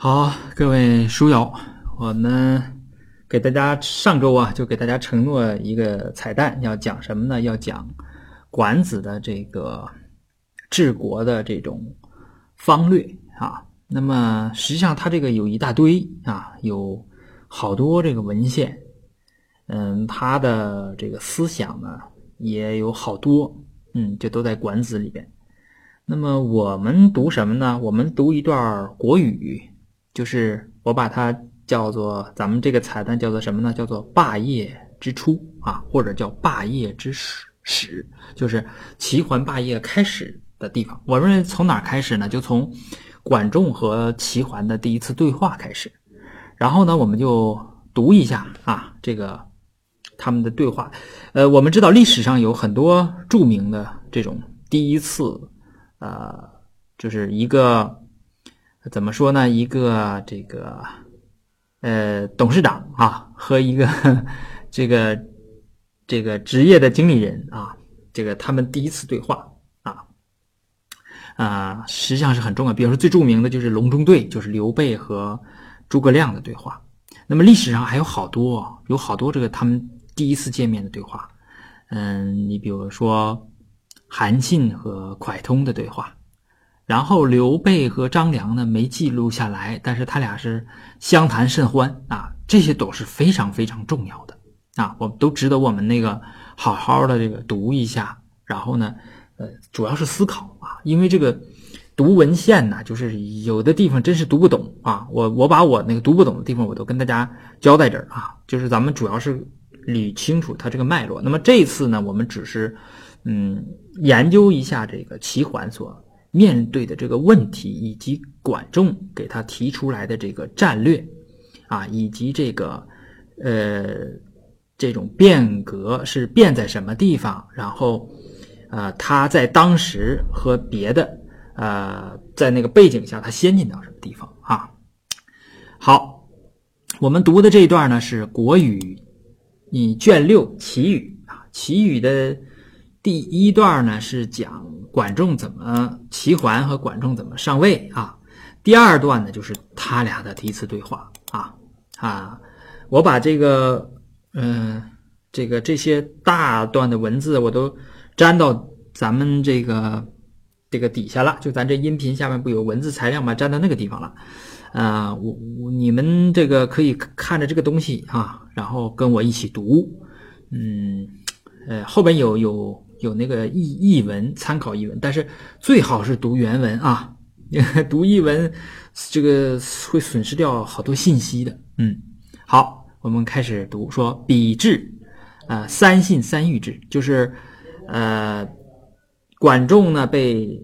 好，各位书友，我们给大家上周啊，就给大家承诺一个彩蛋，要讲什么呢？要讲管子的这个治国的这种方略啊。那么实际上，它这个有一大堆啊，有好多这个文献，嗯，他的这个思想呢也有好多，嗯，就都在管子里边。那么我们读什么呢？我们读一段国语。就是我把它叫做咱们这个彩蛋叫做什么呢？叫做霸业之初啊，或者叫霸业之始始，就是齐桓霸业开始的地方。我认为从哪开始呢？就从管仲和齐桓的第一次对话开始。然后呢，我们就读一下啊，这个他们的对话。呃，我们知道历史上有很多著名的这种第一次，呃，就是一个。怎么说呢？一个这个呃董事长啊，和一个这个这个职业的经理人啊，这个他们第一次对话啊啊，实际上是很重要。比如说最著名的就是隆中对，就是刘备和诸葛亮的对话。那么历史上还有好多，有好多这个他们第一次见面的对话。嗯，你比如说韩信和蒯通的对话。然后刘备和张良呢没记录下来，但是他俩是相谈甚欢啊，这些都是非常非常重要的啊，我们都值得我们那个好好的这个读一下。然后呢，呃，主要是思考啊，因为这个读文献呢，就是有的地方真是读不懂啊。我我把我那个读不懂的地方，我都跟大家交代这儿啊，就是咱们主要是捋清楚它这个脉络。那么这次呢，我们只是嗯研究一下这个齐桓所。面对的这个问题，以及管仲给他提出来的这个战略，啊，以及这个呃这种变革是变在什么地方，然后啊他在当时和别的呃在那个背景下他先进到什么地方啊？好，我们读的这一段呢是《国语》你卷六《齐语》啊，《齐语》的第一段呢是讲。管仲怎么齐桓和管仲怎么上位啊？第二段呢，就是他俩的第一次对话啊啊！我把这个嗯，这个这些大段的文字我都粘到咱们这个这个底下了，就咱这音频下面不有文字材料吗？粘到那个地方了啊！我我你们这个可以看着这个东西啊，然后跟我一起读，嗯呃，后边有有。有那个译译文参考译文，但是最好是读原文啊，读译文这个会损失掉好多信息的。嗯，好，我们开始读说比至，啊，三信三谕制，就是呃，管仲呢被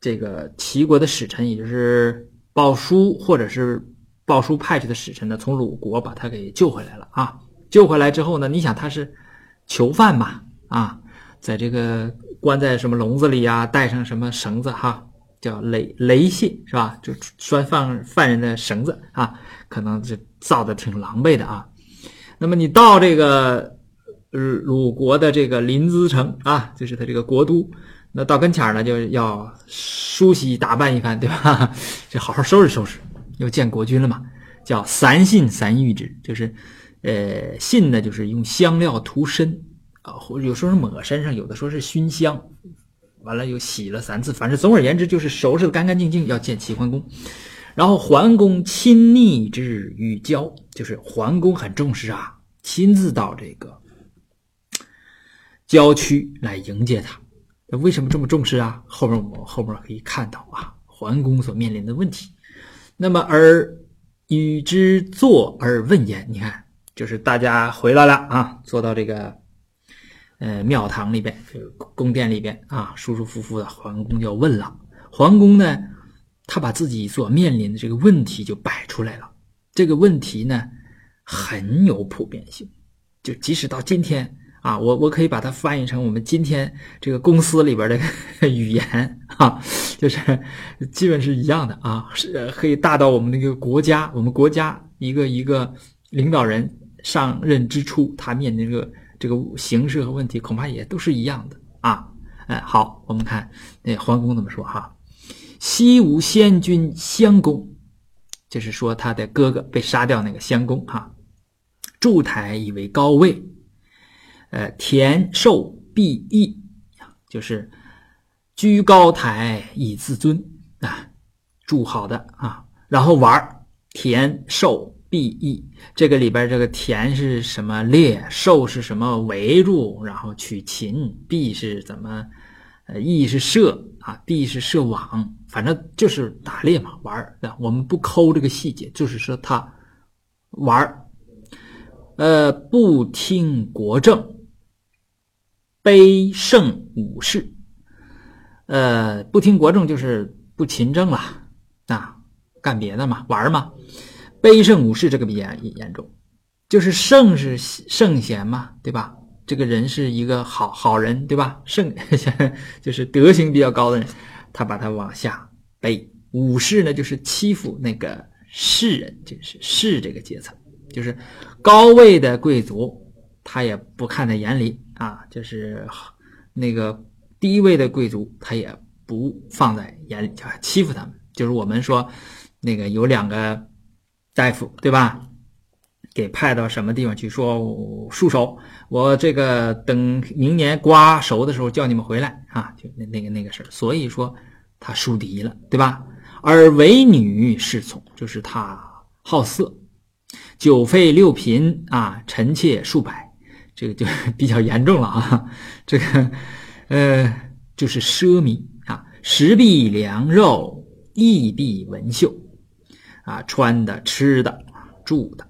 这个齐国的使臣，也就是鲍叔或者是鲍叔派去的使臣呢，从鲁国把他给救回来了啊。救回来之后呢，你想他是囚犯嘛啊？在这个关在什么笼子里呀？带上什么绳子哈？叫雷雷信是吧？就拴犯犯人的绳子啊，可能就造的挺狼狈的啊。那么你到这个鲁国的这个临淄城啊，就是他这个国都，那到跟前儿呢，就要梳洗打扮一番，对吧？就好好收拾收拾，又见国君了嘛。叫三信三谕之，就是呃信呢，就是用香料涂身。或有时候是抹身上，有的说是熏香，完了又洗了三次，反正总而言之就是收拾的干干净净，要见齐桓公。然后桓公亲逆之与交，就是桓公很重视啊，亲自到这个郊区来迎接他。为什么这么重视啊？后边我们后边可以看到啊，桓公所面临的问题。那么而与之坐而问焉，你看，就是大家回来了啊，坐到这个。呃，庙堂里边，这个宫殿里边啊，舒舒服服的。桓公要问了，桓公呢，他把自己所面临的这个问题就摆出来了。这个问题呢，很有普遍性，就即使到今天啊，我我可以把它翻译成我们今天这个公司里边的 语言啊，就是基本是一样的啊，是可以大到我们那个国家，我们国家一个一个领导人上任之初，他面临这个。这个形式和问题恐怕也都是一样的啊！哎，好，我们看那桓公怎么说哈：“西吴先君襄公，就是说他的哥哥被杀掉那个襄公哈。筑台以为高位，呃，田寿必义，就是居高台以自尊啊，筑好的啊，然后玩田寿必义，这个里边这个田是什么猎，兽是什么围住，然后取禽，必是怎么，呃，义是射啊，必是射网，反正就是打猎嘛，玩儿。我们不抠这个细节，就是说他玩儿。呃，不听国政，卑胜武士。呃，不听国政就是不勤政了啊，干别的嘛，玩嘛。卑胜武士这个比较严重，就是圣是圣贤嘛，对吧？这个人是一个好好人，对吧？圣 就是德行比较高的人，他把他往下卑。武士呢，就是欺负那个士人，就是士这个阶层。就是高位的贵族，他也不看在眼里啊；就是那个低位的贵族，他也不放在眼里，就欺负他们。就是我们说，那个有两个大夫，对吧？给派到什么地方去？说戍守，我这个等明年瓜熟的时候叫你们回来啊！就那那个那个事儿。所以说他树敌了，对吧？而唯女侍从，就是他好色。九费六嫔啊，臣妾数百，这个就 比较严重了啊。这个，呃，就是奢靡啊，食必良肉，衣必文绣啊，穿的、吃的、住的、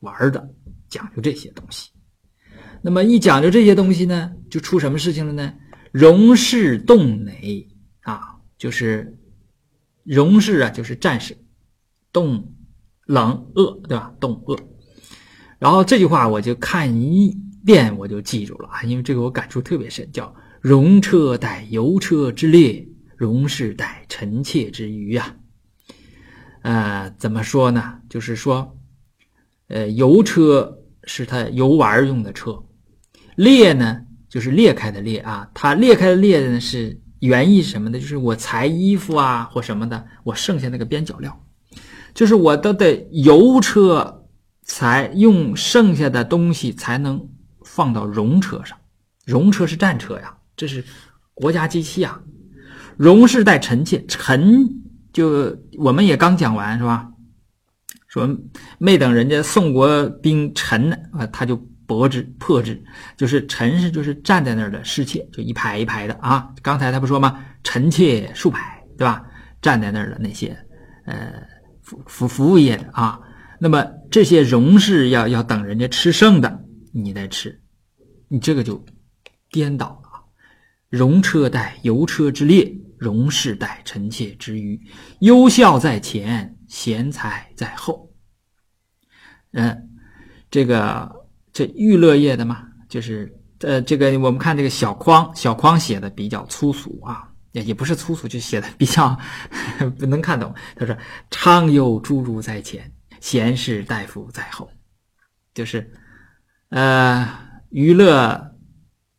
玩的，讲究这些东西。那么一讲究这些东西呢，就出什么事情了呢？戎士动馁啊，就是戎士啊，就是战士动。冷恶对吧？冻恶，然后这句话我就看一遍我就记住了啊，因为这个我感触特别深，叫“戎车待游车之列，戎士待臣妾之余”啊。呃，怎么说呢？就是说，呃，游车是他游玩用的车，裂呢就是裂开的裂啊。它裂开的裂呢是原意什么呢？就是我裁衣服啊或什么的，我剩下那个边角料。就是我都得油车才用剩下的东西才能放到戎车上，戎车是战车呀，这是国家机器啊。戎是带臣妾，臣就我们也刚讲完是吧？说没等人家宋国兵陈呢啊，他就搏之破之，就是陈是就是站在那儿的侍妾，就一排一排的啊。刚才他不说吗？臣妾数百，对吧？站在那儿的那些，呃。服服服务业的啊，那么这些戎士要要等人家吃剩的，你再吃，你这个就颠倒了啊！戎车带游车之列，戎士待臣妾之余，优孝在前，贤才在后。嗯，这个这娱乐业的嘛，就是呃，这个我们看这个小匡，小匡写的比较粗俗啊。也也不是粗俗，就写的比较 不能看懂。他说：“常有诸儒在前，贤士大夫在后。”就是，呃，娱乐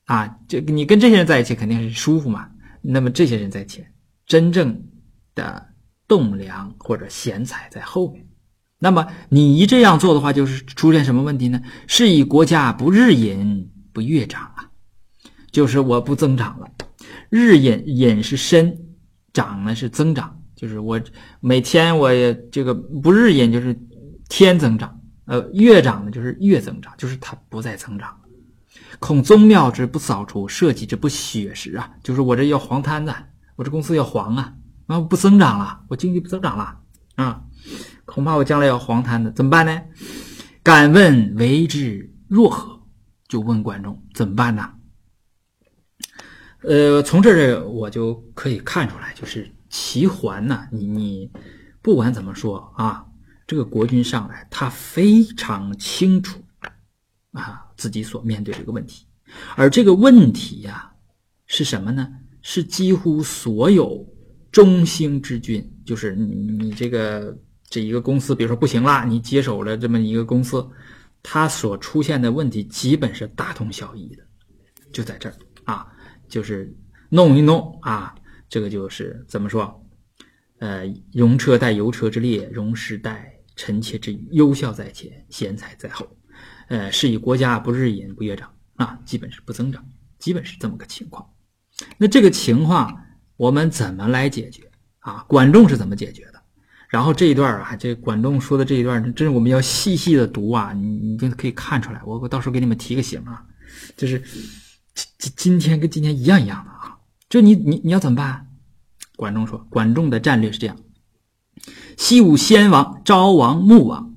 啊，这你跟这些人在一起肯定是舒服嘛。那么这些人在前，真正的栋梁或者贤才在后面。那么你一这样做的话，就是出现什么问题呢？是以国家不日隐不月长啊，就是我不增长了。日隐隐是深，长呢是增长，就是我每天我也这个不日隐就是天增长，呃月长呢就是月增长，就是它不再增长。恐宗庙之不扫除，社稷之不血食啊，就是我这要黄摊子，我这公司要黄啊，那不增长了，我经济不增长了啊，恐怕我将来要黄摊子，怎么办呢？敢问为之若何？就问观众怎么办呢？呃，从这儿我就可以看出来，就是齐桓呢，你你不管怎么说啊，这个国君上来，他非常清楚啊自己所面对这个问题，而这个问题呀是什么呢？是几乎所有中兴之君，就是你你这个这一个公司，比如说不行了，你接手了这么一个公司，它所出现的问题基本是大同小异的，就在这儿啊。就是弄一弄啊，这个就是怎么说？呃，容车待油车之列，容时待臣妾之余，优孝在前，贤才在后。呃，是以国家不日隐不月长啊，基本是不增长，基本是这么个情况。那这个情况我们怎么来解决啊？管仲是怎么解决的？然后这一段啊，这管仲说的这一段，真是我们要细细的读啊，你你就可以看出来。我我到时候给你们提个醒啊，就是今今天跟今天一样一样的啊。就你你你要怎么办？管仲说，管仲的战略是这样：西武先王、昭王、穆王，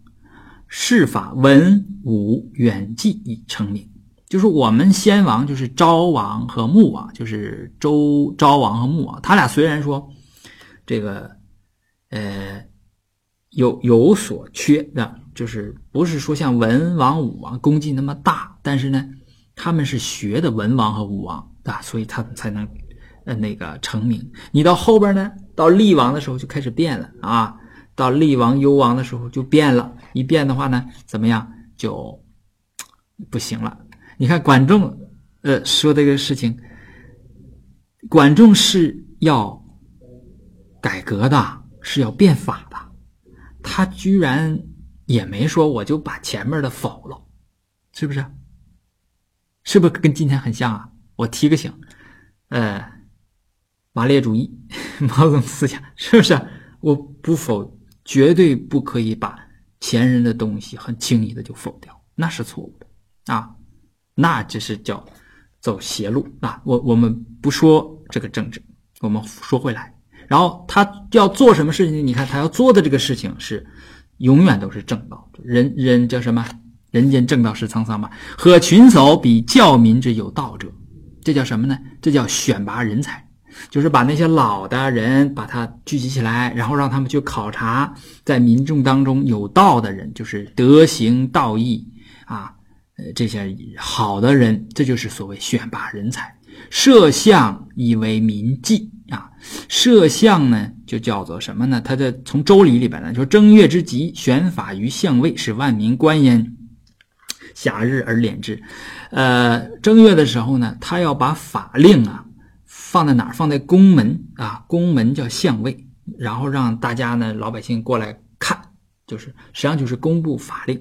事法文武远近以成名。就是我们先王，就是昭王和穆王，就是周昭王和穆王，他俩虽然说这个呃有有所缺的，就是不是说像文王、武王功绩那么大，但是呢，他们是学的文王和武王啊，所以他们才能呃那个成名。你到后边呢，到厉王的时候就开始变了啊，到厉王、幽王的时候就变了，一变的话呢，怎么样就不行了。你看管仲，呃，说这个事情，管仲是要改革的，是要变法的，他居然也没说我就把前面的否了，是不是？是不是跟今天很像啊？我提个醒，呃，马列主义、毛泽东思想，是不是？我不否，绝对不可以把前人的东西很轻易的就否掉，那是错误的啊。那只是叫走邪路啊！我我们不说这个政治，我们说回来，然后他要做什么事情？你看他要做的这个事情是永远都是正道。人人叫什么？人间正道是沧桑嘛。和群叟比教民之有道者，这叫什么呢？这叫选拔人才，就是把那些老的人把他聚集起来，然后让他们去考察在民众当中有道的人，就是德行道义啊。呃，这些好的人，这就是所谓选拔人才。摄相以为民计啊，摄相呢就叫做什么呢？他在从周礼里边呢，说正月之吉，选法于相位，使万民观焉。夏日而敛之。呃，正月的时候呢，他要把法令啊放在哪儿？放在宫门啊，宫门叫相位，然后让大家呢老百姓过来看。就是实际上就是公布法令，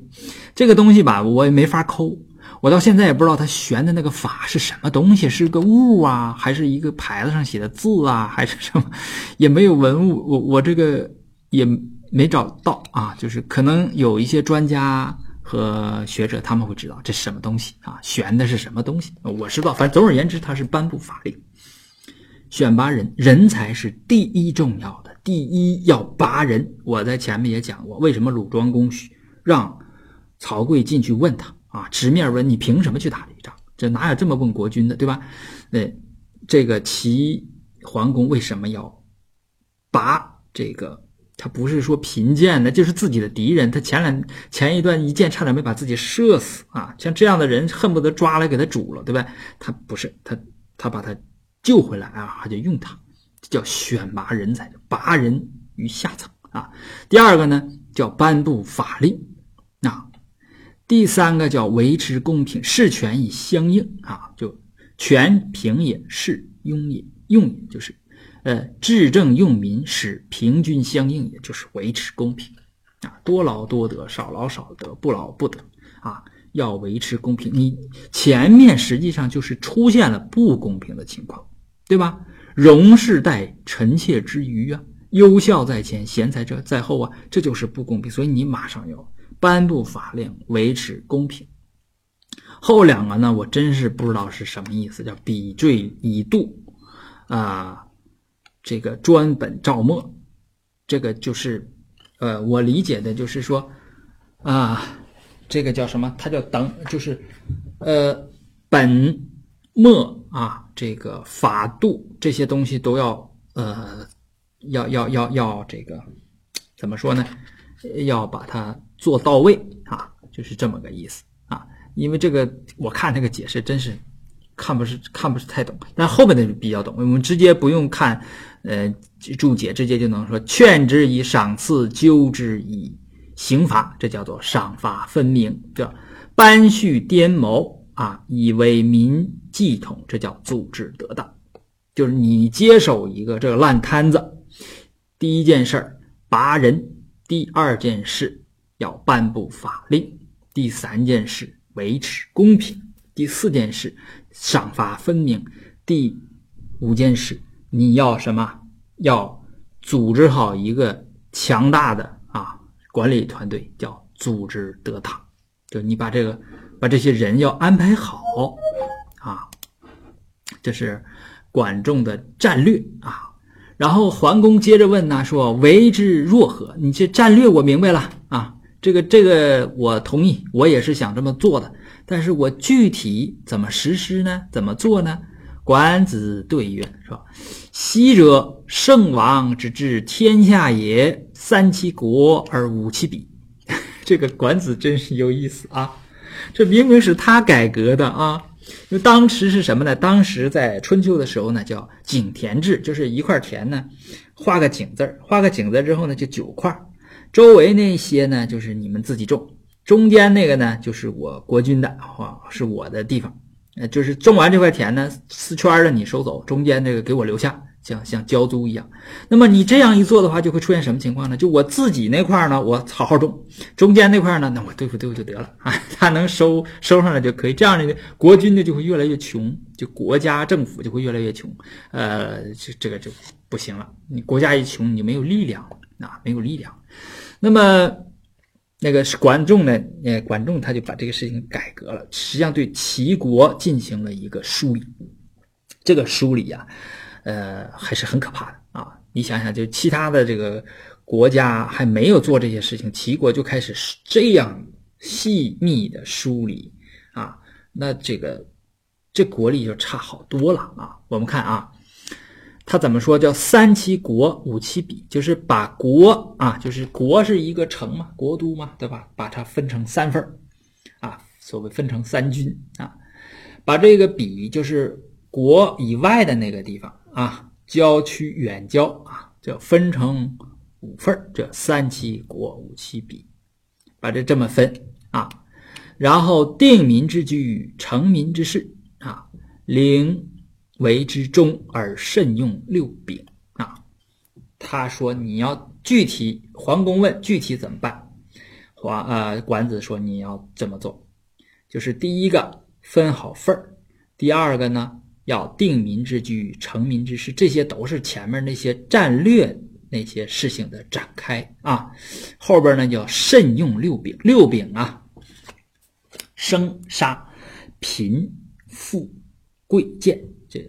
这个东西吧，我也没法抠，我到现在也不知道他悬的那个法是什么东西，是个物啊，还是一个牌子上写的字啊，还是什么，也没有文物，我我这个也没找到啊，就是可能有一些专家和学者他们会知道这是什么东西啊，悬的是什么东西，我知道，反正总而言之，它是颁布法令，选拔人人才是第一重要的。第一要拔人，我在前面也讲过，为什么鲁庄公让曹刿进去问他啊，直面问你凭什么去打这一仗？这哪有这么问国君的，对吧？那这个齐桓公为什么要拔这个？他不是说贫贱的，就是自己的敌人。他前两前一段一箭差点没把自己射死啊！像这样的人，恨不得抓来给他煮了，对吧？他不是他，他把他救回来啊，他就用他。这叫选拔人才，拔人于下层啊。第二个呢，叫颁布法令啊。第三个叫维持公平，事权以相应啊。就权平也，势庸也，用也就是呃治政用民，使平均相应，也就是维持公平啊。多劳多得，少劳少得，不劳不得啊。要维持公平，你前面实际上就是出现了不公平的情况，对吧？荣是待臣妾之余啊，优孝在前，贤才者在后啊，这就是不公平。所以你马上要颁布法令，维持公平。后两个呢，我真是不知道是什么意思，叫比罪以度啊，这个专本照末，这个就是呃，我理解的就是说啊，这个叫什么？它叫等，就是呃本。末啊，这个法度这些东西都要呃，要要要要这个怎么说呢？要把它做到位啊，就是这么个意思啊。因为这个我看这个解释真是看不是看不是太懂，但后面的比较懂。我们直接不用看呃注解，直接就能说：劝之以赏赐，纠之以刑罚，这叫做赏罚分明，叫班序颠谋。啊，以为民计统，这叫组织得当。就是你接手一个这个烂摊子，第一件事儿拔人；第二件事要颁布法令；第三件事维持公平；第四件事赏罚分明；第五件事你要什么？要组织好一个强大的啊管理团队，叫组织得当。就你把这个把这些人要安排好啊，这是管仲的战略啊。然后桓公接着问呢，说为之若何？你这战略我明白了啊，这个这个我同意，我也是想这么做的。但是我具体怎么实施呢？怎么做呢？管子对曰：是吧？昔者圣王之治天下也，三其国而五其彼。这个管子真是有意思啊！这明明是他改革的啊。因为当时是什么呢？当时在春秋的时候呢，叫井田制，就是一块田呢，画个井字画个井字之后呢，就九块，周围那些呢，就是你们自己种，中间那个呢，就是我国君的，啊，是我的地方，呃，就是种完这块田呢，四圈的你收走，中间这个给我留下。像像交租一样，那么你这样一做的话，就会出现什么情况呢？就我自己那块呢，我好好种；中间那块呢，那我对付对付就得了啊，他能收收上来就可以。这样的国君呢就会越来越穷，就国家政府就会越来越穷。呃，这这个就不行了。你国家一穷，你没有力量啊，没有力量。那么那个管仲呢？呃，管仲他就把这个事情改革了，实际上对齐国进行了一个梳理。这个梳理呀。呃，还是很可怕的啊！你想想，就其他的这个国家还没有做这些事情，齐国就开始这样细密的梳理啊，那这个这国力就差好多了啊！我们看啊，他怎么说？叫三七国，五七比，就是把国啊，就是国是一个城嘛，国都嘛，对吧？把它分成三份啊，所谓分成三军啊，把这个比就是国以外的那个地方。啊，郊区远郊啊，就分成五份这三七国五七比，把这这么分啊，然后定民之居，成民之事啊，领为之中而慎用六柄啊。他说你要具体，桓公问具体怎么办？桓呃管子说你要这么做，就是第一个分好份儿，第二个呢？要定民之居，成民之事，这些都是前面那些战略那些事情的展开啊。后边呢叫慎用六柄，六柄啊，生杀贫富贵贱这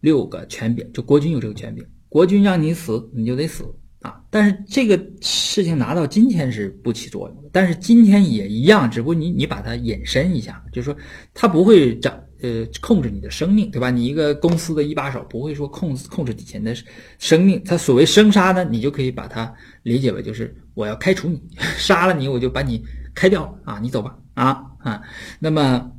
六个权柄，就国君有这个权柄，国君让你死你就得死啊。但是这个事情拿到今天是不起作用的，但是今天也一样，只不过你你把它引申一下，就是说它不会长。呃，控制你的生命，对吧？你一个公司的一把手不会说控控制底下的生命。他所谓生杀呢，你就可以把它理解为就是我要开除你，杀了你我就把你开掉啊，你走吧啊啊。那么，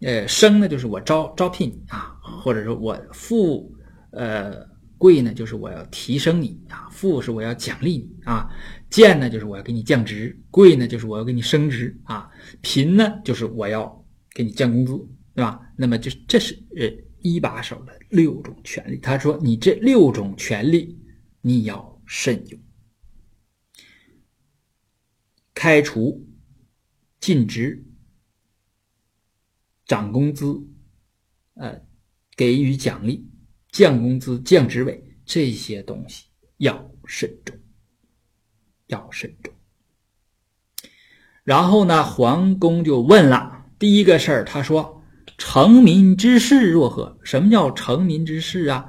呃，生呢就是我招招聘你啊，或者说我富，呃，贵呢就是我要提升你啊，富是我要奖励你啊，贱呢就是我要给你降职，贵呢就是我要给你升职啊，贫呢就是我要给你降工资。对吧？那么就这是呃一把手的六种权利。他说：“你这六种权利，你要慎用。开除、禁职、涨工资、呃给予奖励、降工资、降职位这些东西要慎重，要慎重。”然后呢，桓公就问了第一个事儿，他说。成民之事若何？什么叫成民之事啊？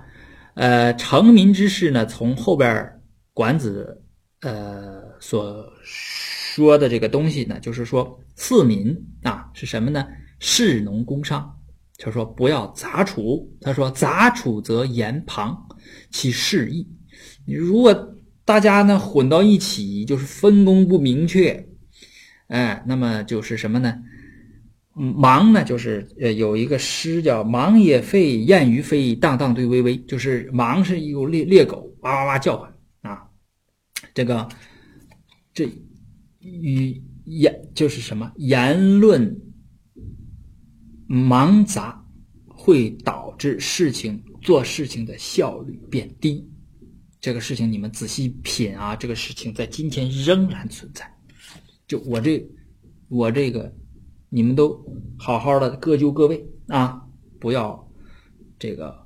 呃，成民之事呢？从后边管子呃所说的这个东西呢，就是说赐民啊是什么呢？士农工商。他说不要杂处。他说杂处则言旁，其事义。你如果大家呢混到一起，就是分工不明确，哎，那么就是什么呢？忙呢，就是呃有一个诗叫“忙也废，燕于飞，荡荡对微微”，就是忙是一个猎猎狗，哇哇哇叫唤啊。这个这语言就是什么言论忙杂，会导致事情做事情的效率变低这个事情你们仔细品啊，这个事情在今天仍然存在。就我这，我这个，你们都好好的各就各位啊，不要这个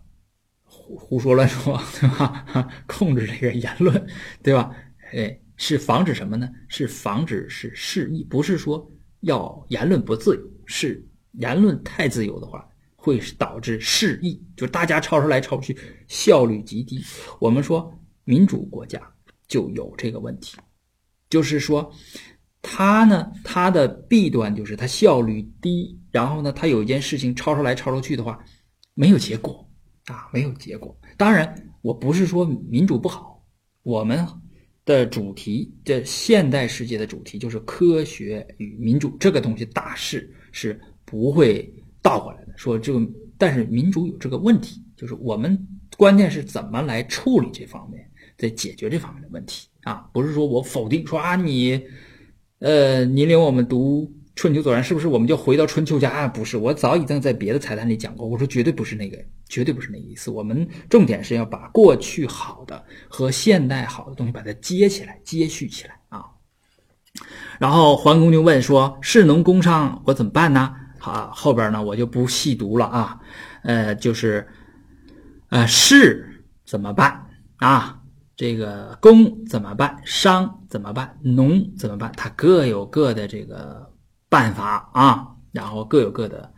胡胡说乱说，对吧？控制这个言论，对吧？哎，是防止什么呢？是防止是示意，不是说要言论不自由，是言论太自由的话。会导致失意，就大家吵出来吵去，效率极低。我们说民主国家就有这个问题，就是说它呢，它的弊端就是它效率低，然后呢，它有一件事情吵出来吵出去的话，没有结果啊，没有结果。当然，我不是说民主不好，我们的主题，这现代世界的主题就是科学与民主这个东西大势是不会。倒过来的说这个，但是民主有这个问题，就是我们关键是怎么来处理这方面，在解决这方面的问题啊，不是说我否定说啊你，呃，你领我们读春秋左传是不是我们就回到春秋家啊？不是，我早已经在别的彩蛋里讲过，我说绝对不是那个，绝对不是那意思。我们重点是要把过去好的和现代好的东西把它接起来，接续起来啊。然后桓公就问说：“士农工商，我怎么办呢？”好，后边呢我就不细读了啊，呃，就是，呃，士怎么办啊？这个工怎么办？商怎么办？农怎么办？它各有各的这个办法啊，然后各有各的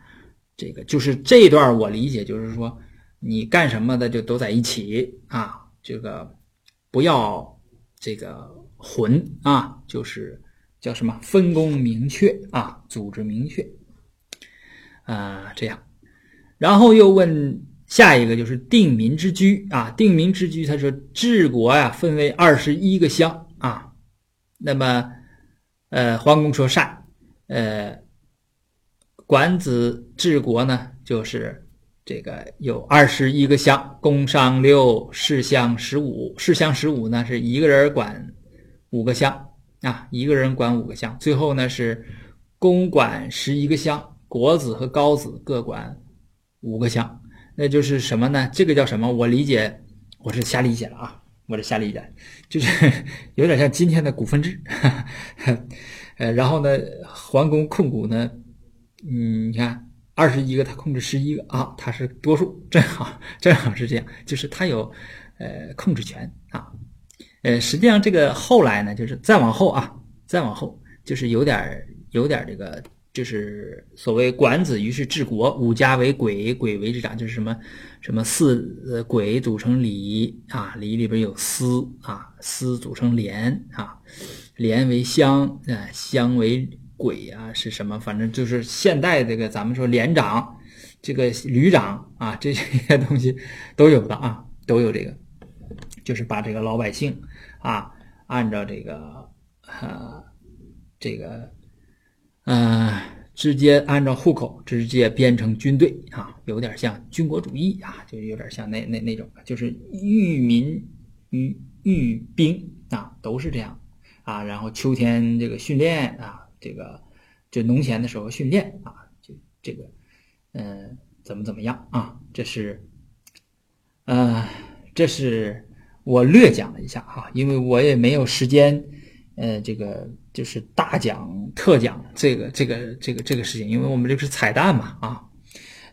这个，就是这一段我理解就是说，你干什么的就都在一起啊，这个不要这个混啊，就是叫什么分工明确啊，组织明确。啊，这样，然后又问下一个，就是定民之居啊。定民之居，他说治国呀，分为二十一个乡啊。那么，呃，桓公说善，呃，管子治国呢，就是这个有二十一个乡，工商六，士乡十五，士乡十五呢是一个人管五个乡啊，一个人管五个乡。最后呢是公管十一个乡。国子和高子各管五个乡，那就是什么呢？这个叫什么？我理解，我是瞎理解了啊，我是瞎理解，就是 有点像今天的股份制。呃，然后呢，桓公控股呢，嗯，你看二十一个，他控制十一个啊，他是多数，正好正好是这样，就是他有呃控制权啊。呃，实际上这个后来呢，就是再往后啊，再往后就是有点有点这个。就是所谓管子，于是治国，五家为鬼，鬼为之长，就是什么什么四呃鬼组成礼啊，礼里边有司啊，司组成连啊，连为乡啊，乡为鬼啊，是什么？反正就是现代这个咱们说连长，这个旅长啊，这些东西都有的啊，都有这个，就是把这个老百姓啊，按照这个啊这个。嗯，直接按照户口直接编成军队啊，有点像军国主义啊，就有点像那那那种，就是育民育育兵啊，都是这样啊。然后秋天这个训练啊，这个就农闲的时候训练啊，就这个嗯，怎么怎么样啊？这是，呃，这是我略讲了一下哈，因为我也没有时间。呃，这个就是大讲特讲这个这个这个这个事情，因为我们这个是彩蛋嘛啊，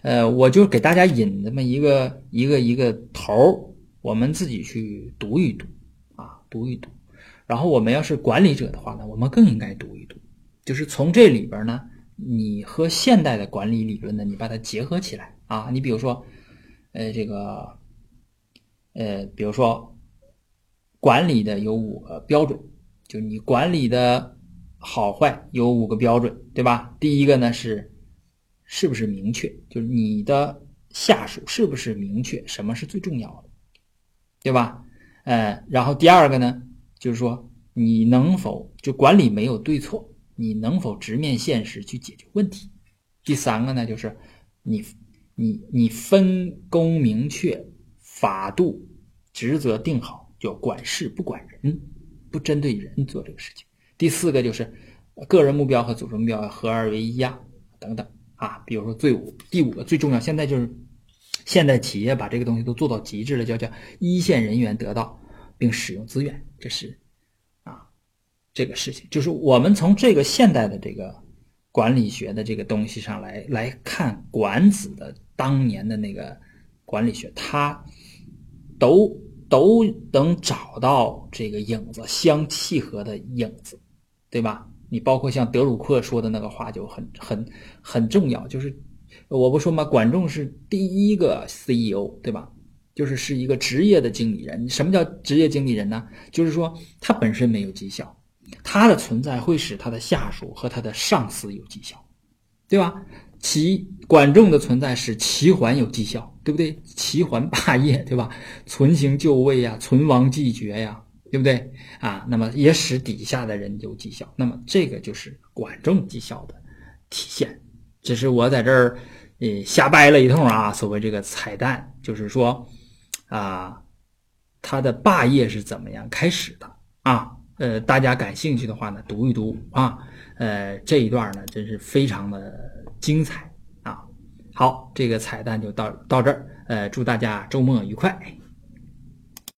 呃，我就给大家引这么一个一个一个头儿，我们自己去读一读啊，读一读。然后我们要是管理者的话呢，我们更应该读一读，就是从这里边呢，你和现代的管理理论呢，你把它结合起来啊。你比如说，呃，这个，呃，比如说管理的有五个标准。就你管理的好坏有五个标准，对吧？第一个呢是是不是明确，就是你的下属是不是明确什么是最重要的，对吧？呃，然后第二个呢就是说你能否就管理没有对错，你能否直面现实去解决问题？第三个呢就是你你你分工明确，法度职责定好，叫管事不管人。不针对人做这个事情。第四个就是个人目标和组织目标合二为一啊，等等啊。比如说最五第五个最重要，现在就是现在企业把这个东西都做到极致了，叫叫一线人员得到并使用资源，这是啊这个事情。就是我们从这个现代的这个管理学的这个东西上来来看管子的当年的那个管理学，他都都能找到这个影子相契合的影子，对吧？你包括像德鲁克说的那个话就很很很重要，就是我不说吗？管仲是第一个 CEO，对吧？就是是一个职业的经理人。什么叫职业经理人呢？就是说他本身没有绩效，他的存在会使他的下属和他的上司有绩效，对吧？齐管仲的存在使齐桓有绩效，对不对？齐桓霸业，对吧？存行就位呀，存亡继绝呀，对不对？啊，那么也使底下的人有绩效。那么这个就是管仲绩效的体现。只是我在这儿呃瞎掰了一通啊。所谓这个彩蛋，就是说啊，他的霸业是怎么样开始的啊？呃，大家感兴趣的话呢，读一读啊。呃，这一段呢，真是非常的。精彩！好，这个彩蛋就到到这儿。呃，祝大家周末愉快。